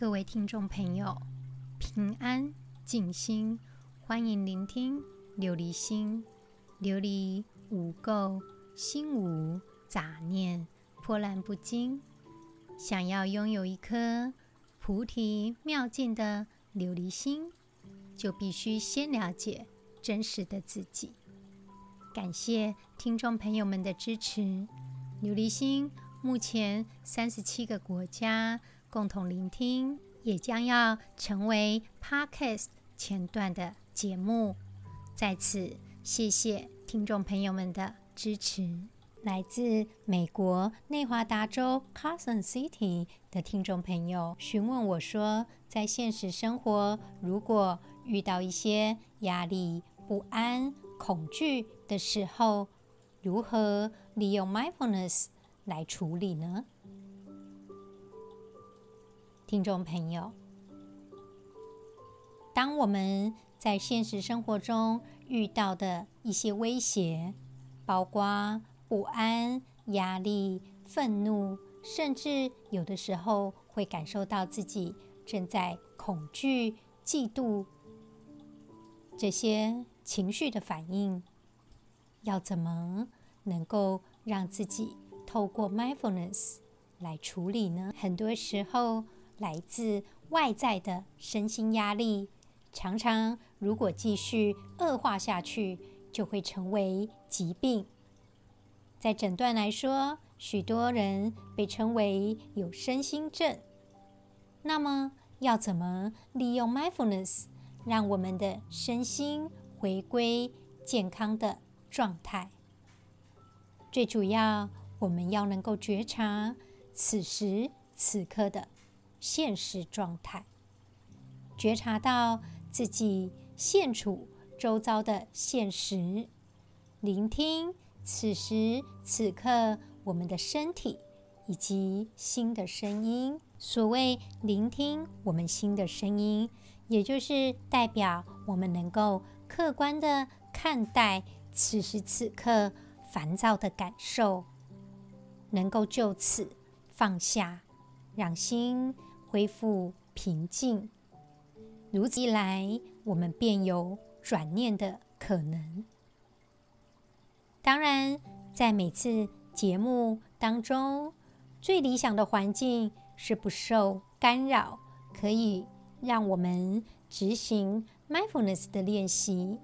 各位听众朋友，平安静心，欢迎聆听琉璃心。琉璃无垢，心无杂念，波澜不惊。想要拥有一颗菩提妙境的琉璃心，就必须先了解真实的自己。感谢听众朋友们的支持。琉璃心目前三十七个国家共同聆听，也将要成为 Podcast 前段的节目。在此，谢谢听众朋友们的支持。来自美国内华达州 Carson City 的听众朋友询问我说，在现实生活，如果遇到一些压力、不安、恐惧的时候，如何利用 mindfulness 来处理呢？听众朋友，当我们在现实生活中遇到的一些威胁，包括不安、压力、愤怒，甚至有的时候会感受到自己正在恐惧、嫉妒这些情绪的反应，要怎么能够让自己透过 mindfulness 来处理呢？很多时候，来自外在的身心压力，常常如果继续恶化下去，就会成为疾病。在诊断来说，许多人被称为有身心症。那么，要怎么利用 mindfulness 让我们的身心回归健康的状态？最主要，我们要能够觉察此时此刻的现实状态，觉察到自己现处周遭的现实，聆听。此时此刻，我们的身体以及心的声音。所谓聆听我们心的声音，也就是代表我们能够客观地看待此时此刻烦躁的感受，能够就此放下，让心恢复平静。如此一来，我们便有转念的可能。当然，在每次节目当中，最理想的环境是不受干扰，可以让我们执行 mindfulness 的练习。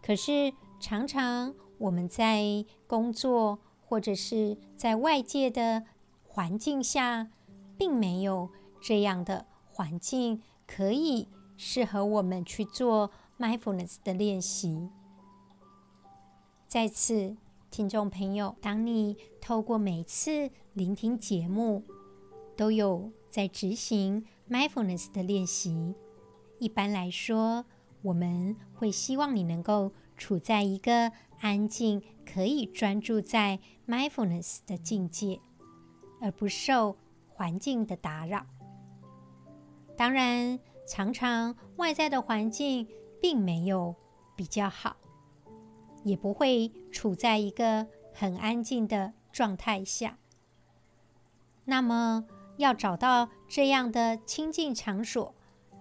可是，常常我们在工作或者是在外界的环境下，并没有这样的环境可以适合我们去做 mindfulness 的练习。在此，听众朋友，当你透过每次聆听节目，都有在执行 mindfulness 的练习。一般来说，我们会希望你能够处在一个安静、可以专注在 mindfulness 的境界，而不受环境的打扰。当然，常常外在的环境并没有比较好。也不会处在一个很安静的状态下。那么，要找到这样的清静场所，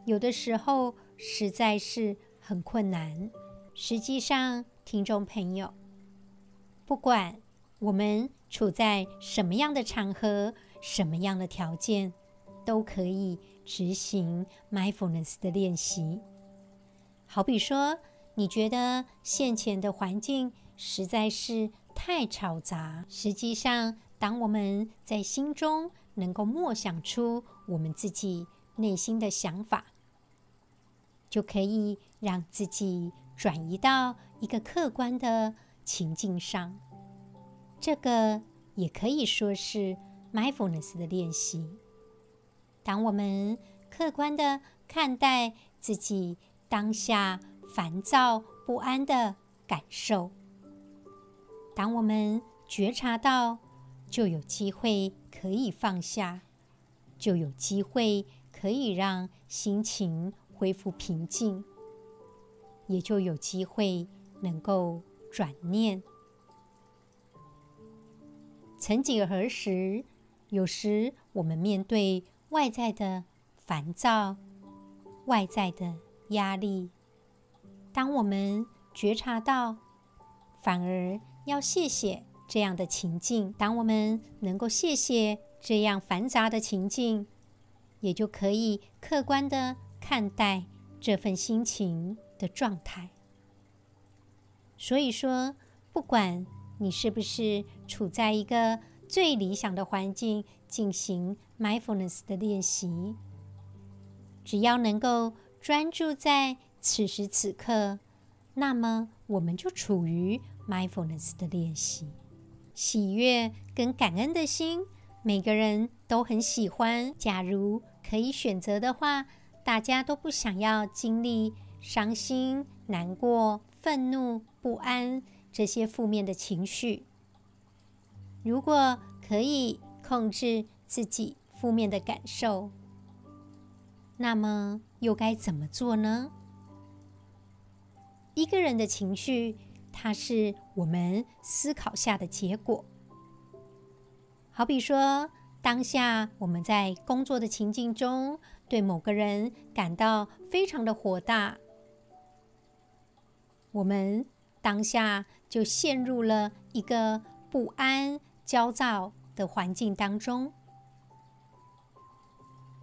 有的时候实在是很困难。实际上，听众朋友，不管我们处在什么样的场合、什么样的条件，都可以执行 mindfulness 的练习。好比说，你觉得现前的环境实在是太嘈杂。实际上，当我们在心中能够默想出我们自己内心的想法，就可以让自己转移到一个客观的情境上。这个也可以说是 mindfulness 的练习。当我们客观地看待自己当下，烦躁不安的感受，当我们觉察到，就有机会可以放下，就有机会可以让心情恢复平静，也就有机会能够转念。曾几何时，有时我们面对外在的烦躁、外在的压力。当我们觉察到，反而要谢谢这样的情境。当我们能够谢谢这样繁杂的情境，也就可以客观的看待这份心情的状态。所以说，不管你是不是处在一个最理想的环境进行 mindfulness 的练习，只要能够专注在此时此刻，那么我们就处于 mindfulness 的练习。喜悦跟感恩的心，每个人都很喜欢。假如可以选择的话，大家都不想要经历伤心、难过、愤怒、不安这些负面的情绪。如果可以控制自己负面的感受，那么又该怎么做呢？一个人的情绪，它是我们思考下的结果。好比说，当下我们在工作的情境中，对某个人感到非常的火大，我们当下就陷入了一个不安、焦躁的环境当中。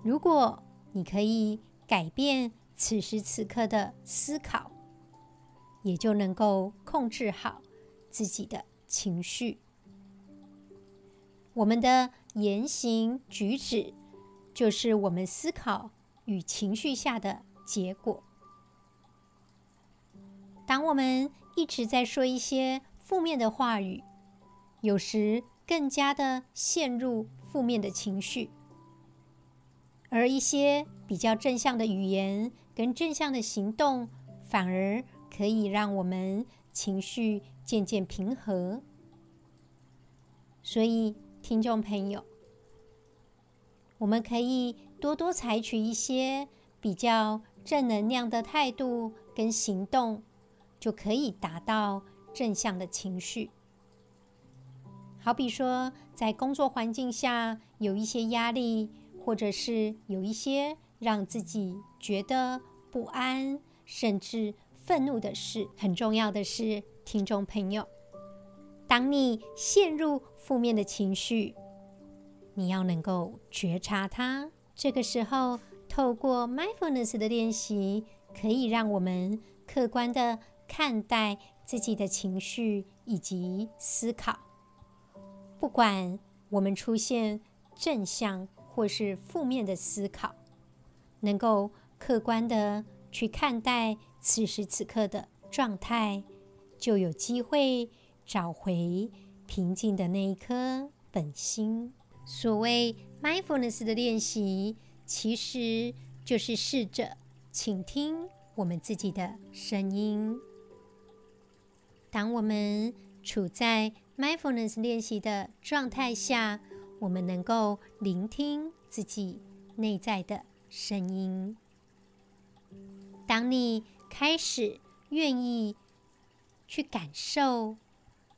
如果你可以改变此时此刻的思考，也就能够控制好自己的情绪。我们的言行举止，就是我们思考与情绪下的结果。当我们一直在说一些负面的话语，有时更加的陷入负面的情绪；而一些比较正向的语言跟正向的行动，反而可以让我们情绪渐渐平和。所以，听众朋友，我们可以多多采取一些比较正能量的态度跟行动，就可以达到正向的情绪。好比说，在工作环境下有一些压力，或者是有一些让自己觉得不安，甚至愤怒的事，很重要的是，听众朋友，当你陷入负面的情绪，你要能够觉察它。这个时候，透过 mindfulness 的练习，可以让我们客观的看待自己的情绪以及思考。不管我们出现正向或是负面的思考，能够客观地去看待。此时此刻的状态，就有机会找回平静的那一颗本心。所谓 mindfulness 的练习，其实就是试着倾听我们自己的声音。当我们处在 mindfulness 练习的状态下，我们能够聆听自己内在的声音。当你开始愿意去感受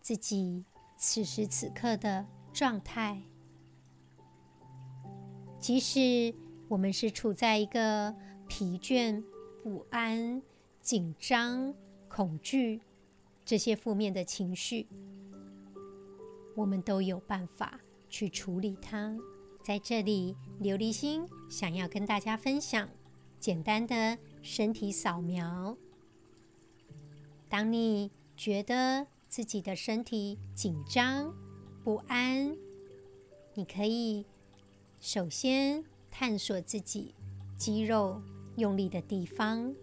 自己此时此刻的状态，即使我们是处在一个疲倦、不安、紧张、恐惧这些负面的情绪，我们都有办法去处理它。在这里，琉璃心想要跟大家分享简单的。身体扫描。当你觉得自己的身体紧张、不安，你可以首先探索自己肌肉用力的地方，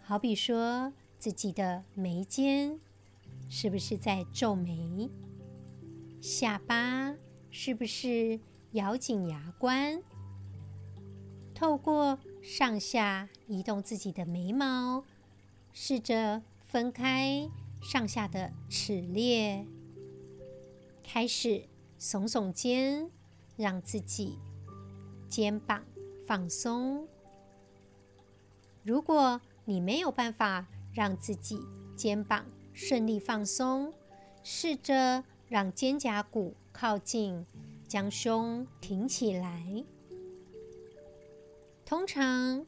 好比说自己的眉间是不是在皱眉，下巴是不是咬紧牙关，透过。上下移动自己的眉毛，试着分开上下的齿列，开始耸耸肩，让自己肩膀放松。如果你没有办法让自己肩膀顺利放松，试着让肩胛骨靠近，将胸挺起来。通常，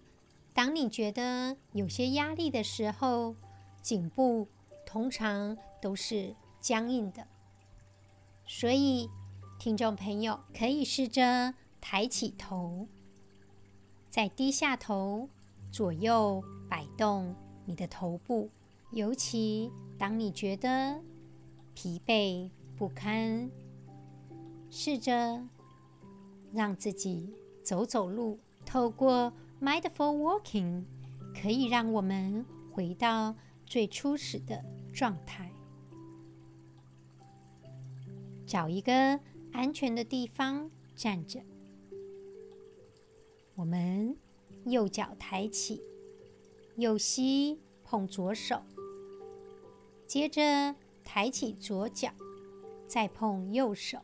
当你觉得有些压力的时候，颈部通常都是僵硬的。所以，听众朋友可以试着抬起头，再低下头，左右摆动你的头部。尤其当你觉得疲惫不堪，试着让自己走走路。透过 mindful walking，可以让我们回到最初始的状态。找一个安全的地方站着，我们右脚抬起，右膝碰左手，接着抬起左脚，再碰右手。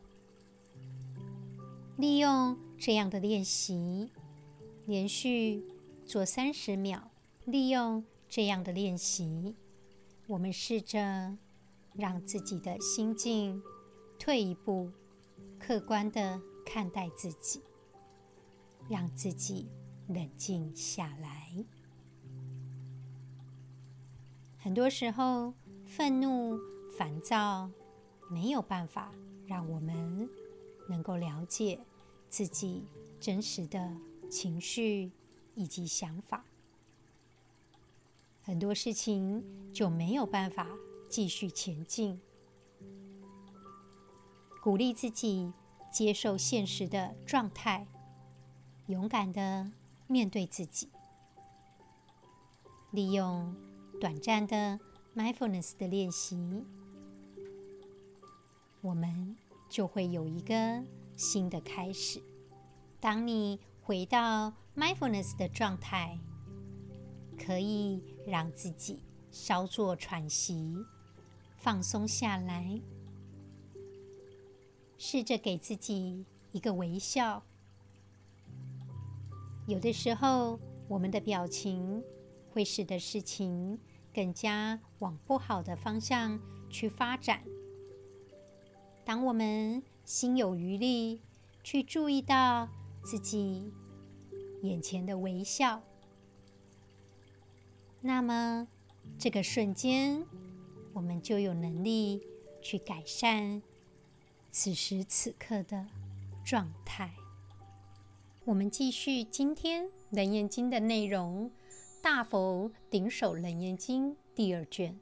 利用这样的练习。连续做三十秒，利用这样的练习，我们试着让自己的心境退一步，客观地看待自己，让自己冷静下来。很多时候，愤怒、烦躁没有办法让我们能够了解自己真实的。情绪以及想法，很多事情就没有办法继续前进。鼓励自己接受现实的状态，勇敢地面对自己，利用短暂的 mindfulness 的练习，我们就会有一个新的开始。当你回到 mindfulness 的状态，可以让自己稍作喘息，放松下来，试着给自己一个微笑。有的时候，我们的表情会使得事情更加往不好的方向去发展。当我们心有余力，去注意到。自己眼前的微笑，那么这个瞬间，我们就有能力去改善此时此刻的状态。我们继续今天《楞严经》的内容，《大佛顶首楞严经》第二卷，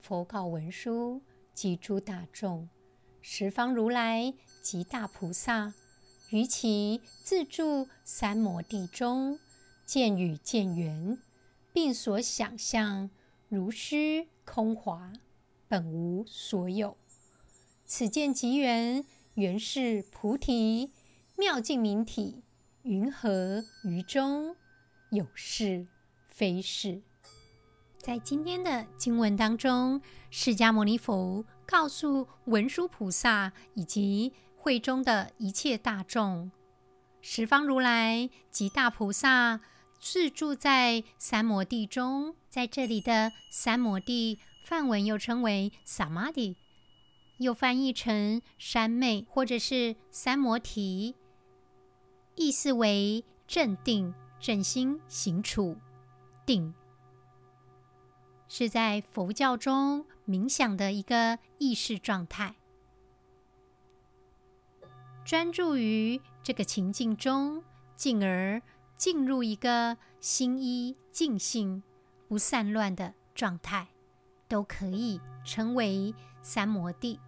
佛告文殊及诸大众：十方如来及大菩萨。于其自住三摩地中，见与见缘，并所想象如虚空华，本无所有。此见即缘，缘是菩提妙净明体，云何于中？有是非是。在今天的经文当中，释迦牟尼佛告诉文殊菩萨以及会中的一切大众，十方如来及大菩萨自住在三摩地中，在这里的三摩地，梵文又称为萨玛地，又翻译成三昧或者是三摩提，意思为镇定、正心、行处、定，是在佛教中冥想的一个意识状态。专注于这个情境中，进而进入一个心一静性、不散乱的状态，都可以称为三摩地。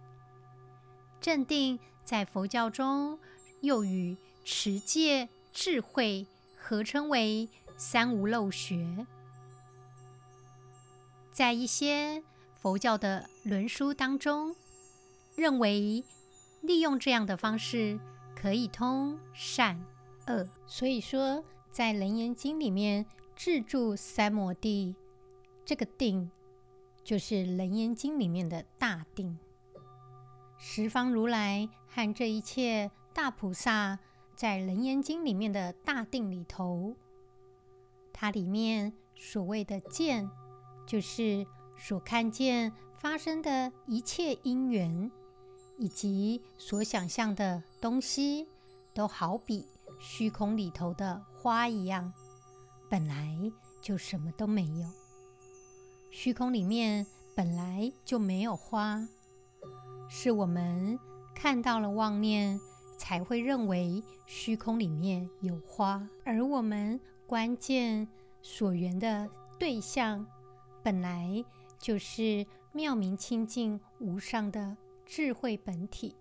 正定在佛教中又与持戒、智慧合称为三无漏学。在一些佛教的论书当中，认为。利用这样的方式，可以通善恶。所以说，在《楞严经》里面，自住三摩地，这个定就是《楞严经》里面的大定。十方如来和这一切大菩萨，在《楞严经》里面的大定里头，它里面所谓的见，就是所看见发生的一切因缘。以及所想象的东西，都好比虚空里头的花一样，本来就什么都没有。虚空里面本来就没有花，是我们看到了妄念，才会认为虚空里面有花。而我们关键所缘的对象，本来就是妙明清净无上的智慧本体，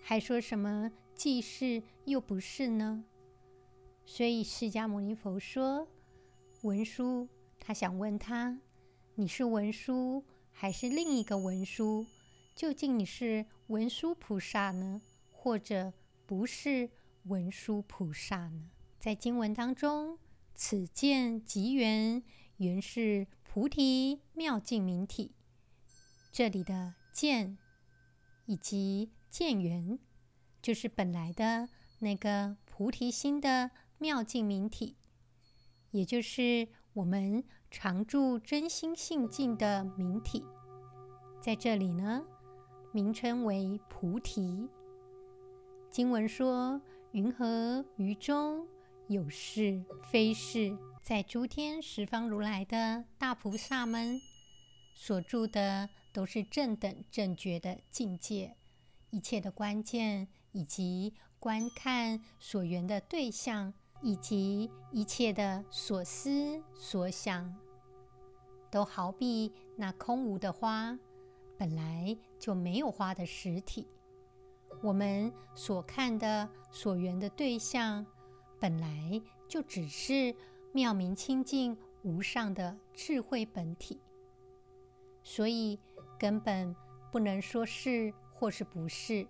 还说什么既是又不是呢？所以释迦牟尼佛说，文殊他想问他：你是文殊还是另一个文殊？究竟你是文殊菩萨呢，或者不是文殊菩萨呢？在经文当中，此见即缘，原是菩提妙净明体。这里的见以及见缘，就是本来的那个菩提心的。妙净明体，也就是我们常住真心性净的明体，在这里呢，名称为菩提。经文说：“云何于中有是非是？”在诸天十方如来的大菩萨们所住的，都是正等正觉的境界，一切的关键以及观看所缘的对象。以及一切的所思所想，都好比那空无的花，本来就没有花的实体。我们所看的所缘的对象，本来就只是妙明清净无上的智慧本体，所以根本不能说是或是不是。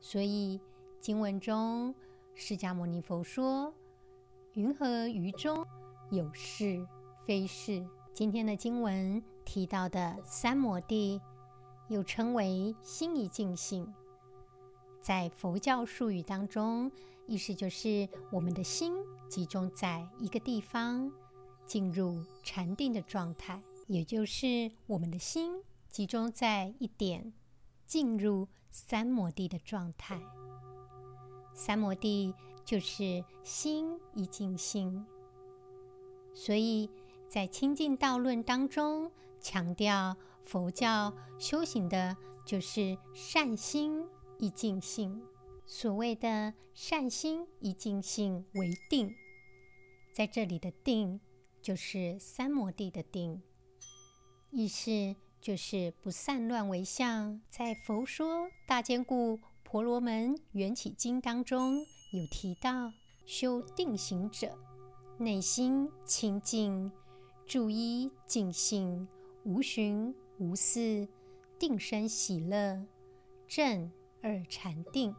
所以经文中。释迦牟尼佛说：“云何于中有是非是？”今天的经文提到的三摩地，又称为心一净性，在佛教术语当中，意思就是我们的心集中在一个地方，进入禅定的状态，也就是我们的心集中在一点，进入三摩地的状态。三摩地就是心一净性，所以在《清净道论》当中强调，佛教修行的就是善心一静性。所谓的善心一净性为定，在这里的定就是三摩地的定，意思就是不散乱为相。在《佛说大坚固》婆罗门缘起经当中有提到，修定行者，内心清净，住一净性，无寻无伺，定生喜乐，正二禅定，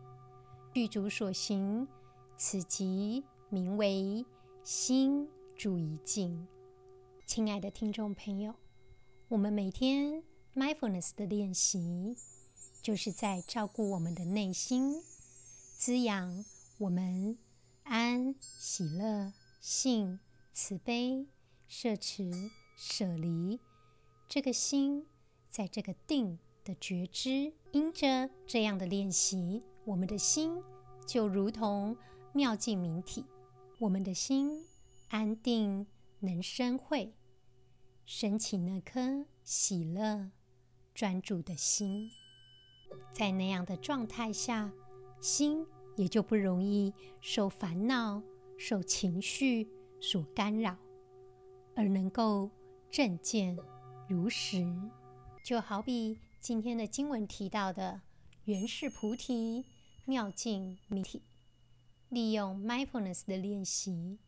具足所行，此即名为心住一境。亲爱的听众朋友，我们每天 mindfulness 的练习。就是在照顾我们的内心，滋养我们安、喜乐、信、慈悲、摄持、舍离这个心，在这个定的觉知，因着这样的练习，我们的心就如同妙净明体，我们的心安定，能生慧，升起那颗喜乐、专注的心。在那样的状态下，心也就不容易受烦恼、受情绪所干扰，而能够正见如实。就好比今天的经文提到的，原是菩提妙境谜题，利用 mindfulness 的练习，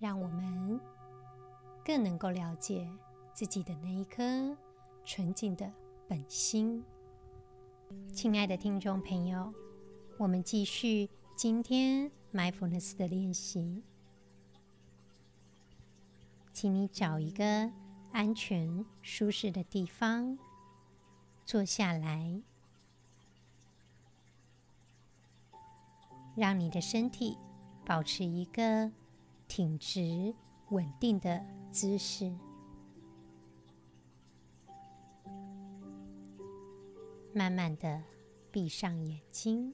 让我们更能够了解自己的那一颗纯净的本心。亲爱的听众朋友，我们继续今天 mindfulness 的练习。请你找一个安全、舒适的地方坐下来，让你的身体保持一个挺直稳定的姿势。慢慢的闭上眼睛。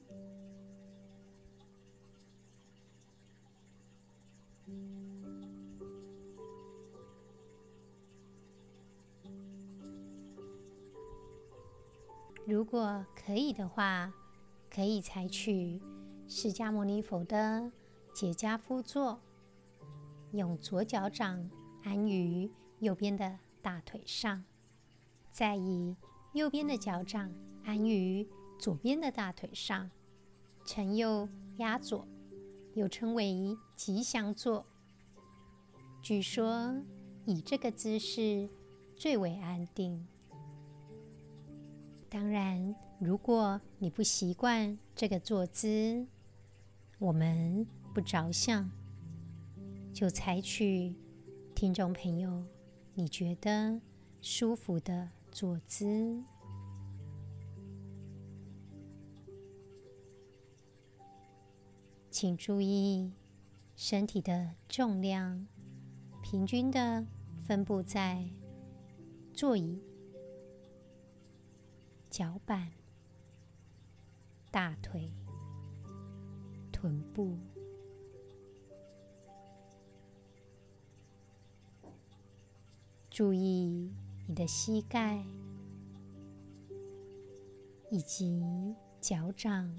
如果可以的话可以采取释迦牟尼佛的结跏趺坐，用左脚掌安于右边的大腿上，再以右边的脚掌安于左边的大腿上，承右压左，又称为吉祥坐。据说以这个姿势最为安定。当然，如果你不习惯这个坐姿，我们不着相，就采取听众朋友你觉得舒服的坐姿。请注意身体的重量平均的分布在座椅。脚板、大腿、臀部，注意你的膝盖以及脚掌，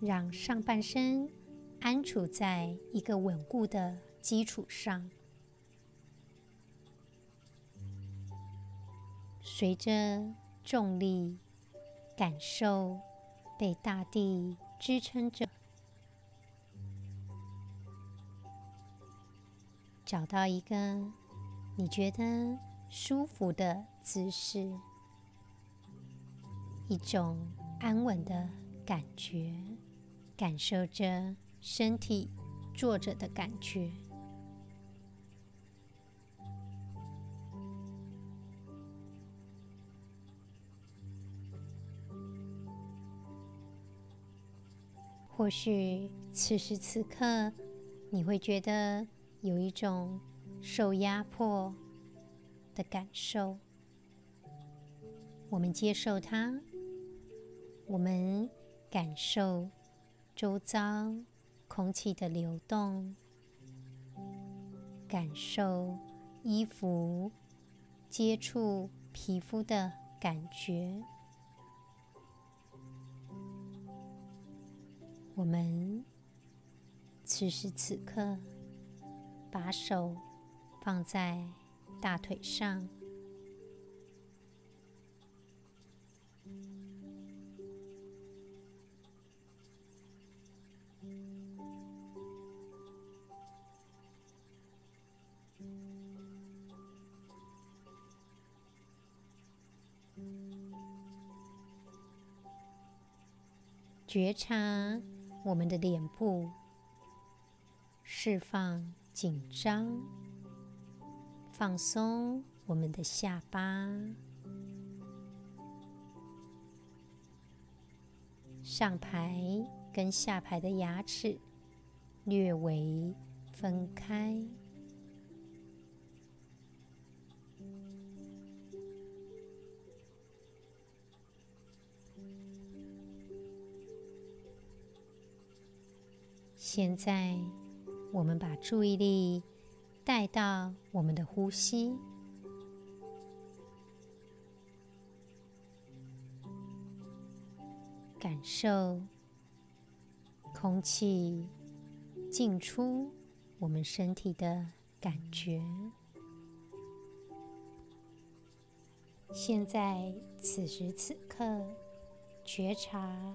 让上半身安处在一个稳固的基础上。随着重力，感受被大地支撑着，找到一个你觉得舒服的姿势，一种安稳的感觉，感受着身体坐着的感觉。或许此时此刻，你会觉得有一种受压迫的感受。我们接受它，我们感受周遭空气的流动，感受衣服接触皮肤的感觉。我们此时此刻把手放在大腿上，觉察。我们的脸部释放紧张，放松我们的下巴，上排跟下排的牙齿略微分开。现在，我们把注意力带到我们的呼吸，感受空气进出我们身体的感觉。现在，此时此刻，觉察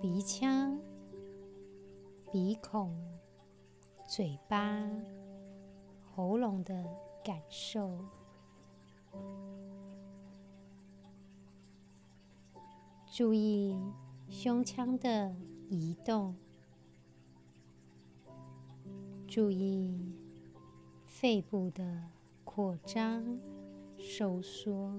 鼻腔。鼻孔、嘴巴、喉咙的感受，注意胸腔的移动，注意肺部的扩张、收缩。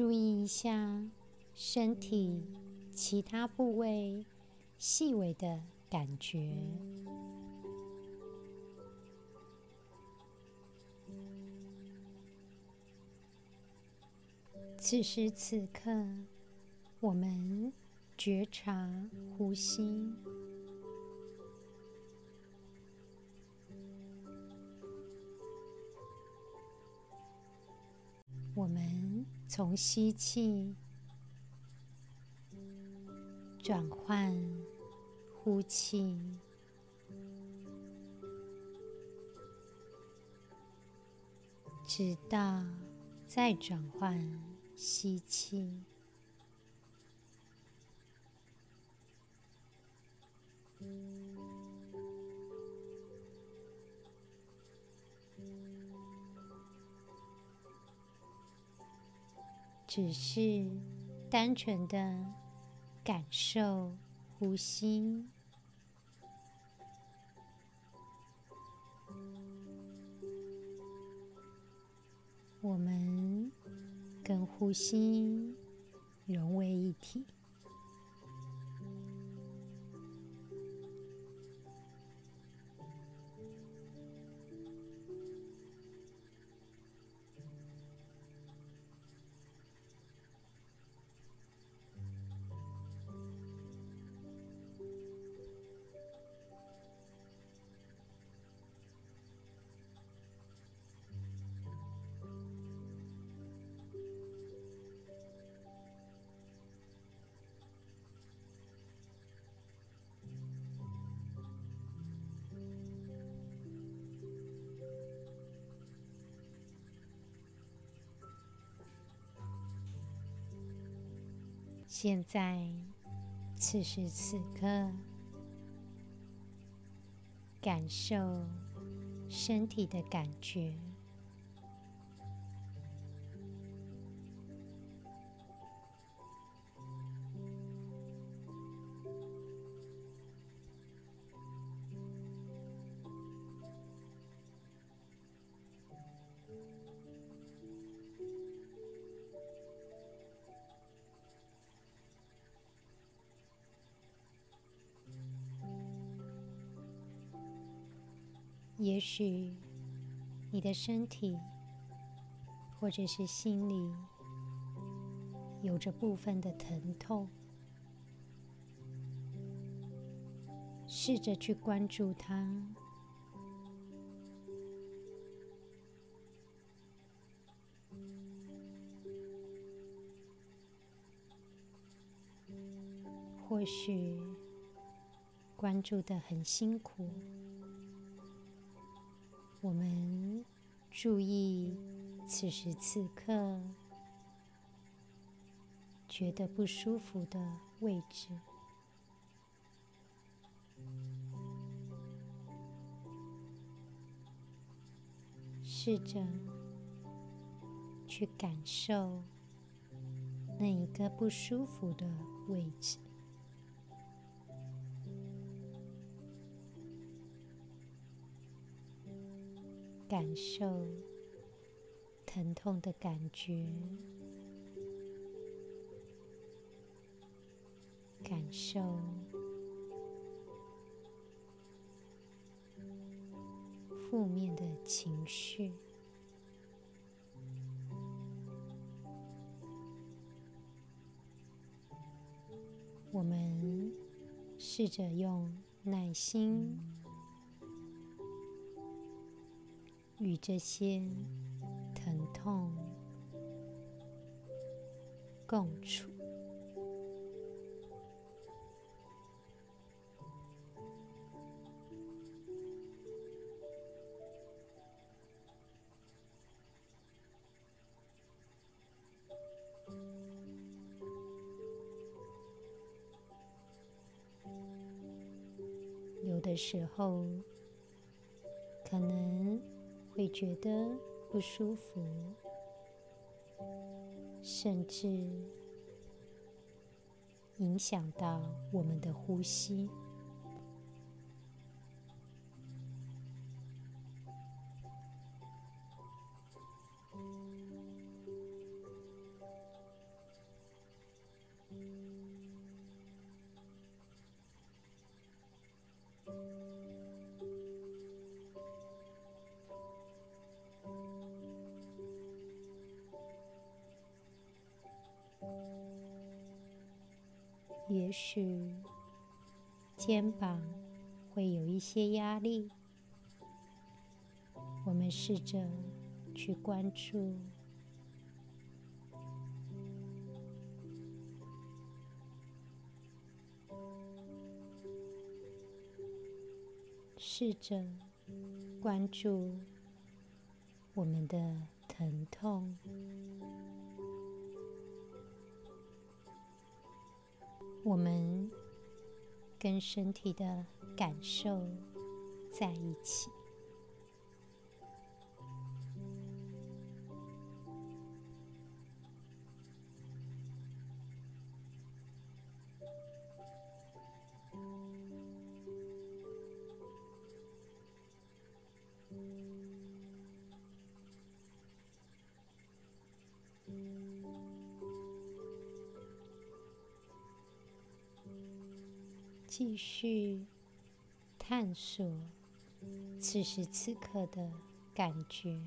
注意一下身体其他部位细微的感觉。此时此刻，我们觉察呼吸。我们从吸气转换呼气，直到再转换吸气。只是单纯的感受呼吸，我们跟呼吸融为一体。现在，此时此刻，感受身体的感觉。也许你的身体或者是心里有着部分的疼痛，试着去关注它，或许关注得很辛苦。我们注意此时此刻觉得不舒服的位置，试着去感受那一个不舒服的位置。感受疼痛的感觉，感受负面的情绪。我们试着用耐心。与这些疼痛共处，有的时候。觉得不舒服，甚至影响到我们的呼吸。也许肩膀会有一些压力，我们试着去关注，试着关注我们的疼痛。我们跟身体的感受在一起。继续探索此时此刻的感觉，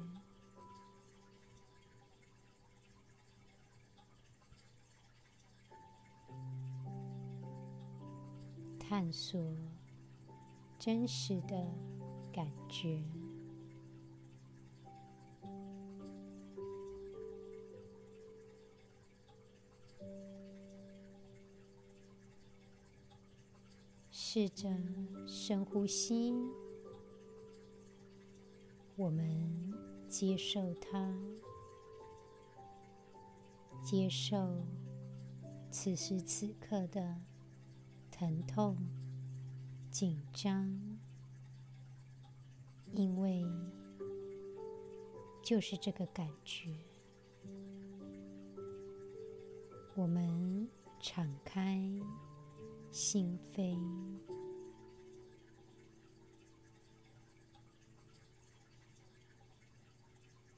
探索真实的感觉。试着深呼吸，我们接受它，接受此时此刻的疼痛、紧张，因为就是这个感觉，我们敞开。心扉，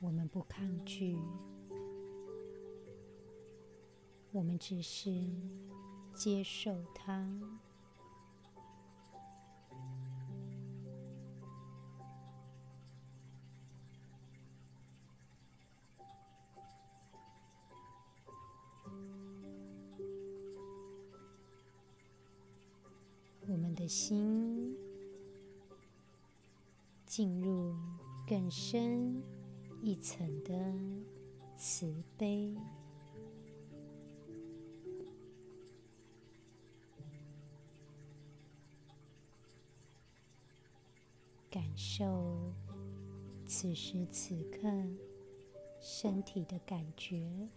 我们不抗拒，我们只是接受它。心进入更深一层的慈悲，感受此时此刻身体的感觉。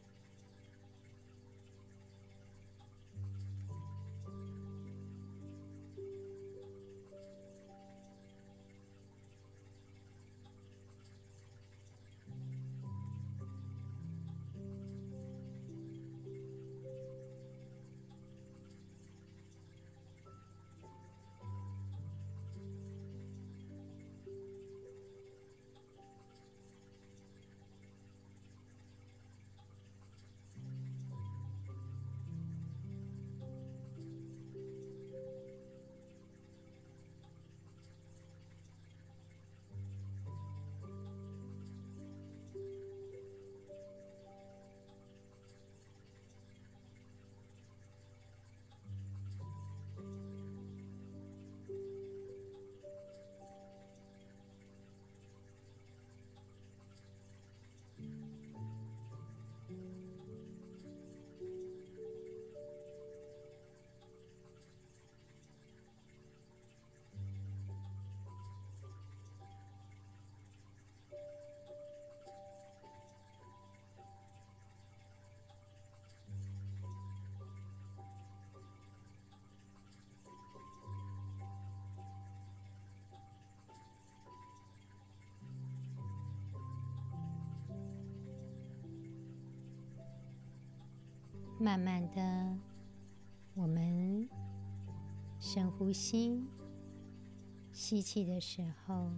慢慢的，我们深呼吸，吸气的时候，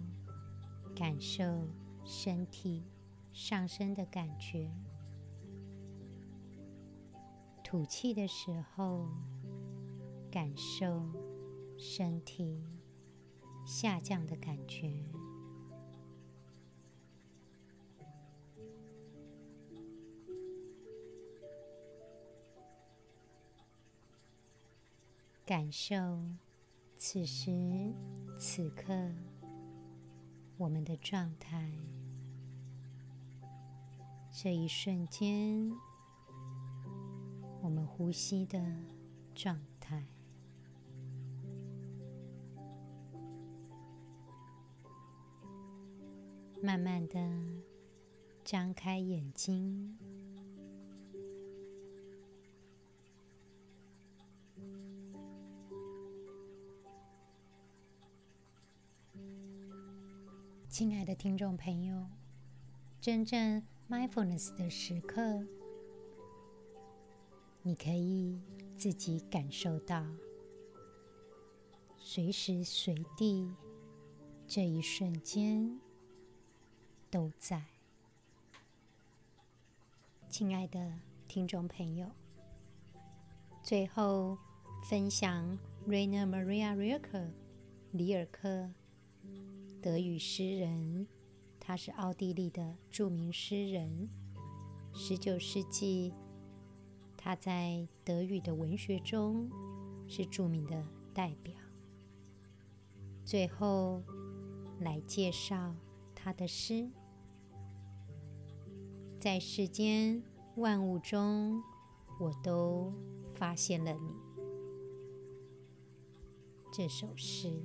感受身体上升的感觉；吐气的时候，感受身体下降的感觉。感受此时此刻我们的状态，这一瞬间我们呼吸的状态。慢慢的张开眼睛，亲爱的听众朋友，真正 mindfulness 的时刻，你可以自己感受到，随时随地这一瞬间。都在，亲爱的听众朋友。最后分享 Rainer Maria Rilke 里尔克，德语诗人，他是奥地利的著名诗人。十九世纪，他在德语的文学中是著名的代表。最后来介绍他的诗。在世间万物中，我都发现了你。这首诗，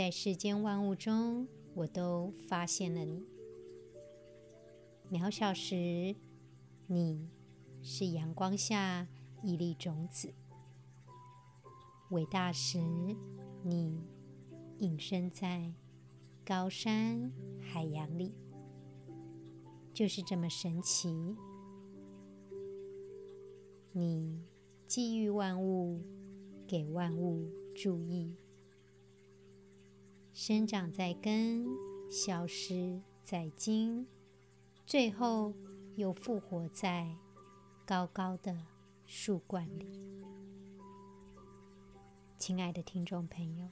在世间万物中，我都发现了你。渺小时，你是阳光下一粒种子；伟大时，你隐身在高山海洋里，就是这么神奇。你寄予万物，给万物注意，生长在根，消失在茎，最后又复活在高高的树冠里。亲爱的听众朋友。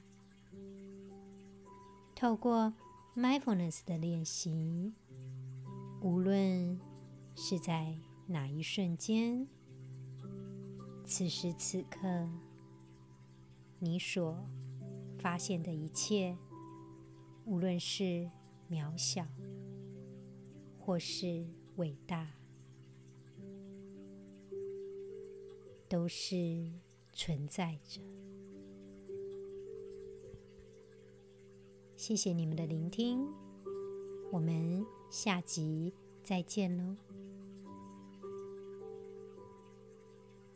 透过 mindfulness 的练习，无论是在哪一瞬间，此时此刻，你所发现的一切，无论是渺小或是伟大，都是存在着。谢谢你们的聆听，我们下集再见喽。